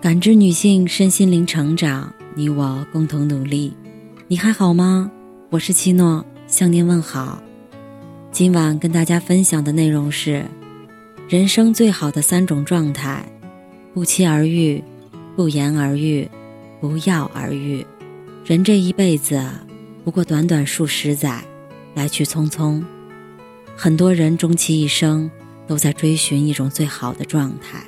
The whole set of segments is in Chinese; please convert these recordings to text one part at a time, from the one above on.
感知女性身心灵成长，你我共同努力。你还好吗？我是七诺，向您问好。今晚跟大家分享的内容是：人生最好的三种状态，不期而遇，不言而喻，不药而愈。人这一辈子不过短短数十载，来去匆匆。很多人终其一生都在追寻一种最好的状态。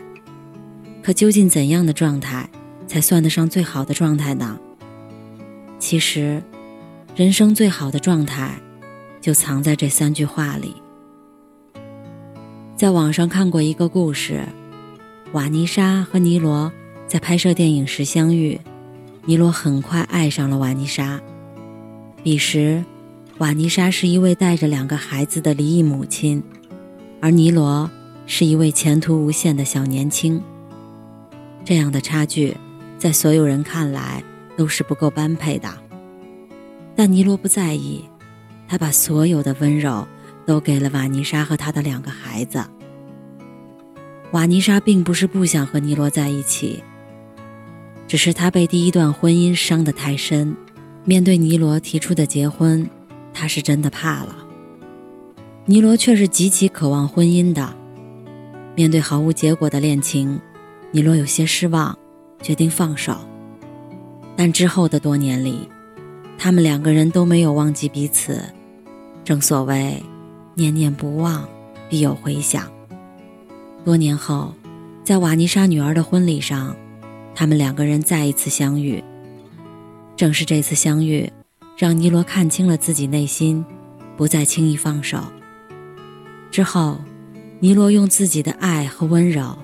可究竟怎样的状态才算得上最好的状态呢？其实，人生最好的状态就藏在这三句话里。在网上看过一个故事，瓦妮莎和尼罗在拍摄电影时相遇，尼罗很快爱上了瓦妮莎。彼时，瓦妮莎是一位带着两个孩子的离异母亲，而尼罗是一位前途无限的小年轻。这样的差距，在所有人看来都是不够般配的。但尼罗不在意，他把所有的温柔都给了瓦妮莎和他的两个孩子。瓦妮莎并不是不想和尼罗在一起，只是她被第一段婚姻伤得太深，面对尼罗提出的结婚，她是真的怕了。尼罗却是极其渴望婚姻的，面对毫无结果的恋情。尼罗有些失望，决定放手。但之后的多年里，他们两个人都没有忘记彼此。正所谓，念念不忘，必有回响。多年后，在瓦妮莎女儿的婚礼上，他们两个人再一次相遇。正是这次相遇，让尼罗看清了自己内心，不再轻易放手。之后，尼罗用自己的爱和温柔。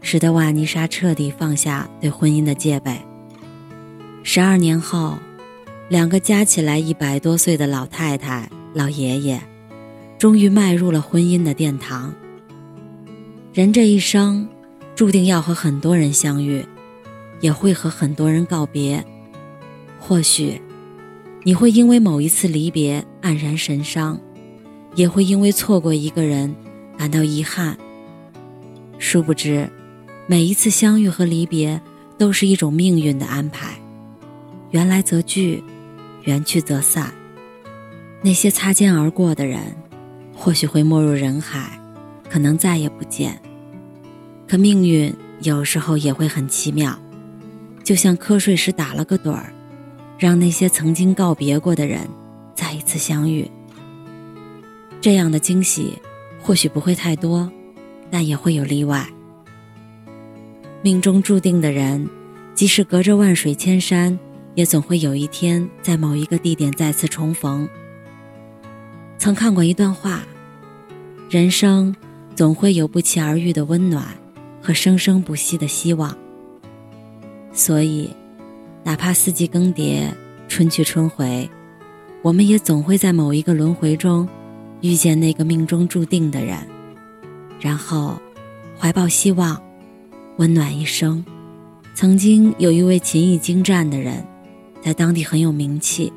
使得瓦妮莎彻底放下对婚姻的戒备。十二年后，两个加起来一百多岁的老太太、老爷爷，终于迈入了婚姻的殿堂。人这一生，注定要和很多人相遇，也会和很多人告别。或许，你会因为某一次离别黯然神伤，也会因为错过一个人感到遗憾。殊不知。每一次相遇和离别，都是一种命运的安排。缘来则聚，缘去则散。那些擦肩而过的人，或许会没入人海，可能再也不见。可命运有时候也会很奇妙，就像瞌睡时打了个盹儿，让那些曾经告别过的人再一次相遇。这样的惊喜，或许不会太多，但也会有例外。命中注定的人，即使隔着万水千山，也总会有一天在某一个地点再次重逢。曾看过一段话：人生总会有不期而遇的温暖和生生不息的希望。所以，哪怕四季更迭，春去春回，我们也总会在某一个轮回中，遇见那个命中注定的人，然后怀抱希望。温暖一生。曾经有一位琴艺精湛的人，在当地很有名气，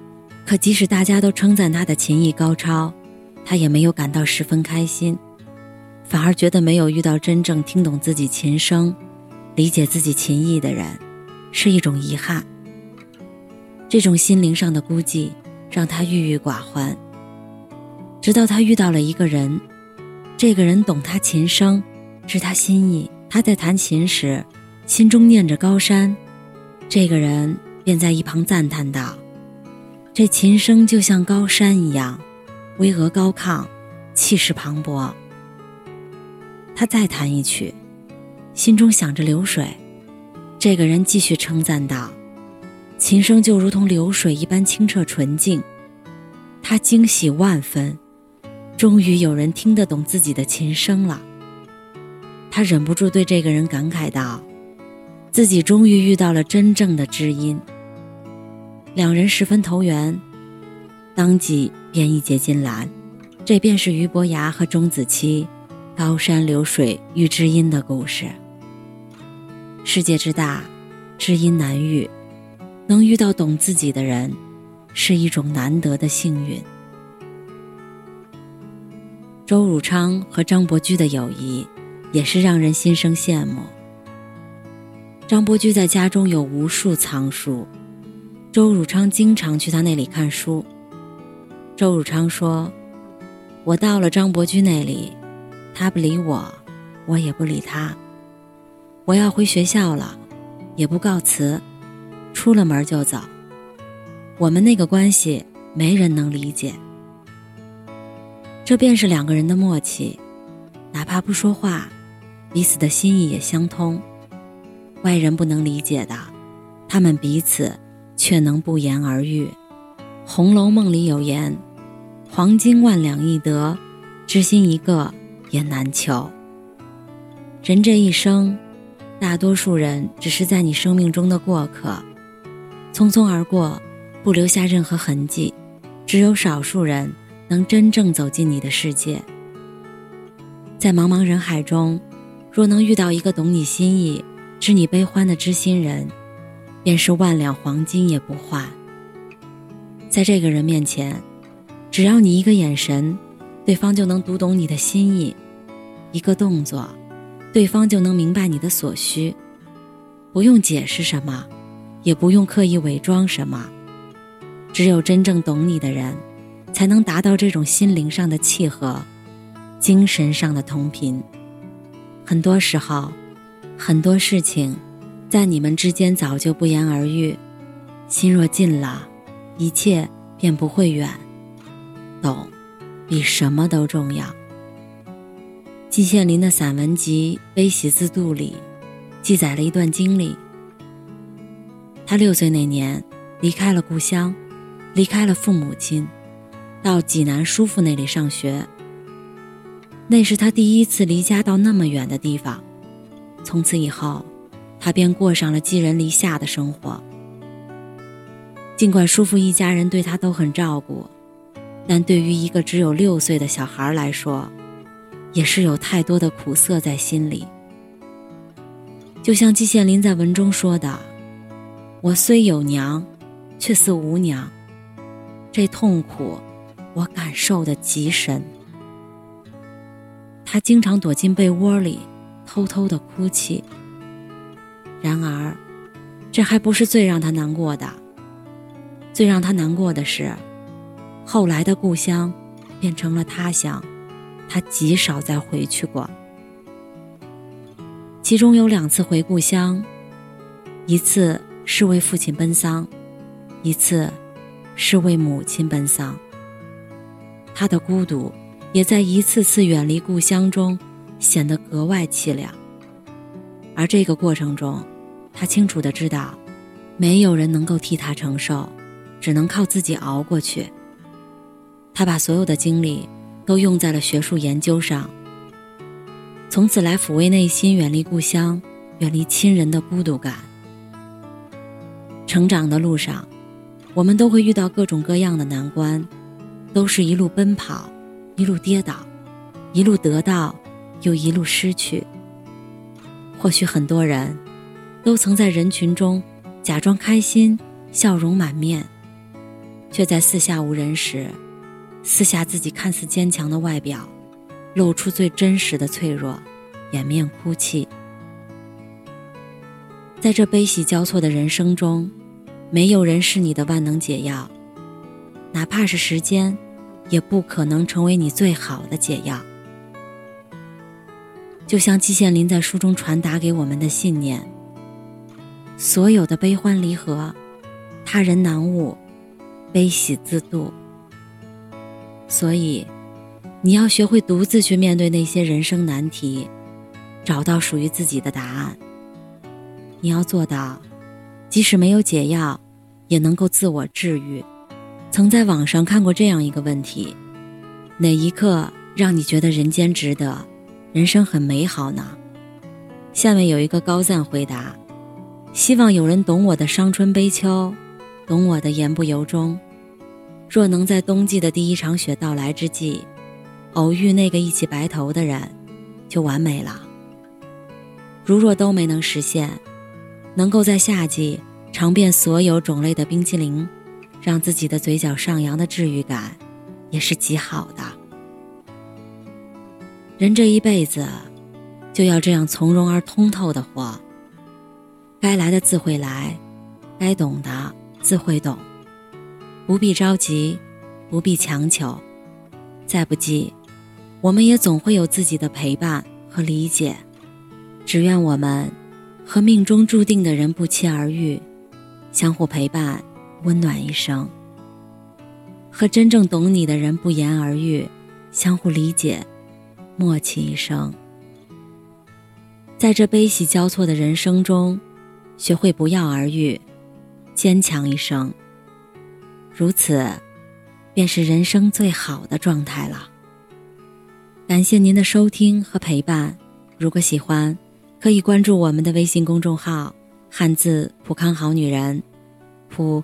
可即使大家都称赞他的琴艺高超，他也没有感到十分开心，反而觉得没有遇到真正听懂自己琴声、理解自己琴艺的人，是一种遗憾。这种心灵上的孤寂让他郁郁寡欢。直到他遇到了一个人，这个人懂他琴声，知他心意。他在弹琴时，心中念着高山，这个人便在一旁赞叹道：“这琴声就像高山一样，巍峨高亢，气势磅礴。”他再弹一曲，心中想着流水，这个人继续称赞道：“琴声就如同流水一般清澈纯净。”他惊喜万分，终于有人听得懂自己的琴声了。他忍不住对这个人感慨道：“自己终于遇到了真正的知音。”两人十分投缘，当即便一结金兰。这便是俞伯牙和钟子期“高山流水遇知音”的故事。世界之大，知音难遇，能遇到懂自己的人，是一种难得的幸运。周汝昌和张伯驹的友谊。也是让人心生羡慕。张伯驹在家中有无数藏书，周汝昌经常去他那里看书。周汝昌说：“我到了张伯驹那里，他不理我，我也不理他。我要回学校了，也不告辞，出了门就走。我们那个关系，没人能理解。这便是两个人的默契，哪怕不说话，彼此的心意也相通。”外人不能理解的，他们彼此却能不言而喻。《红楼梦》里有言：“黄金万两易得，知心一个也难求。”人这一生，大多数人只是在你生命中的过客，匆匆而过，不留下任何痕迹。只有少数人能真正走进你的世界。在茫茫人海中，若能遇到一个懂你心意，知你悲欢的知心人，便是万两黄金也不换。在这个人面前，只要你一个眼神，对方就能读懂你的心意；一个动作，对方就能明白你的所需。不用解释什么，也不用刻意伪装什么，只有真正懂你的人，才能达到这种心灵上的契合，精神上的同频。很多时候。很多事情，在你们之间早就不言而喻。心若近了，一切便不会远。懂，比什么都重要。季羡林的散文集《悲喜自度》里，记载了一段经历。他六岁那年，离开了故乡，离开了父母亲，到济南叔父那里上学。那是他第一次离家到那么远的地方。从此以后，他便过上了寄人篱下的生活。尽管叔父一家人对他都很照顾，但对于一个只有六岁的小孩来说，也是有太多的苦涩在心里。就像季羡林在文中说的：“我虽有娘，却似无娘。”这痛苦，我感受的极深。他经常躲进被窝里。偷偷的哭泣。然而，这还不是最让他难过的。最让他难过的是，后来的故乡变成了他乡，他极少再回去过。其中有两次回故乡，一次是为父亲奔丧，一次是为母亲奔丧。他的孤独也在一次次远离故乡中。显得格外凄凉。而这个过程中，他清楚的知道，没有人能够替他承受，只能靠自己熬过去。他把所有的精力都用在了学术研究上，从此来抚慰内心远离故乡、远离亲人的孤独感。成长的路上，我们都会遇到各种各样的难关，都是一路奔跑，一路跌倒，一路得到。又一路失去。或许很多人，都曾在人群中假装开心，笑容满面，却在四下无人时，撕下自己看似坚强的外表，露出最真实的脆弱，掩面哭泣。在这悲喜交错的人生中，没有人是你的万能解药，哪怕是时间，也不可能成为你最好的解药。就像季羡林在书中传达给我们的信念：所有的悲欢离合，他人难悟，悲喜自度。所以，你要学会独自去面对那些人生难题，找到属于自己的答案。你要做到，即使没有解药，也能够自我治愈。曾在网上看过这样一个问题：哪一刻让你觉得人间值得？人生很美好呢。下面有一个高赞回答：希望有人懂我的伤春悲秋，懂我的言不由衷。若能在冬季的第一场雪到来之际，偶遇那个一起白头的人，就完美了。如若都没能实现，能够在夏季尝遍所有种类的冰淇淋，让自己的嘴角上扬的治愈感，也是极好的。人这一辈子，就要这样从容而通透的活。该来的自会来，该懂的自会懂，不必着急，不必强求。再不济，我们也总会有自己的陪伴和理解。只愿我们和命中注定的人不期而遇，相互陪伴，温暖一生；和真正懂你的人不言而喻，相互理解，默契一生。在这悲喜交错的人生中，学会不药而愈，坚强一生。如此，便是人生最好的状态了。感谢您的收听和陪伴，如果喜欢，可以关注我们的微信公众号“汉字浦康好女人”，浦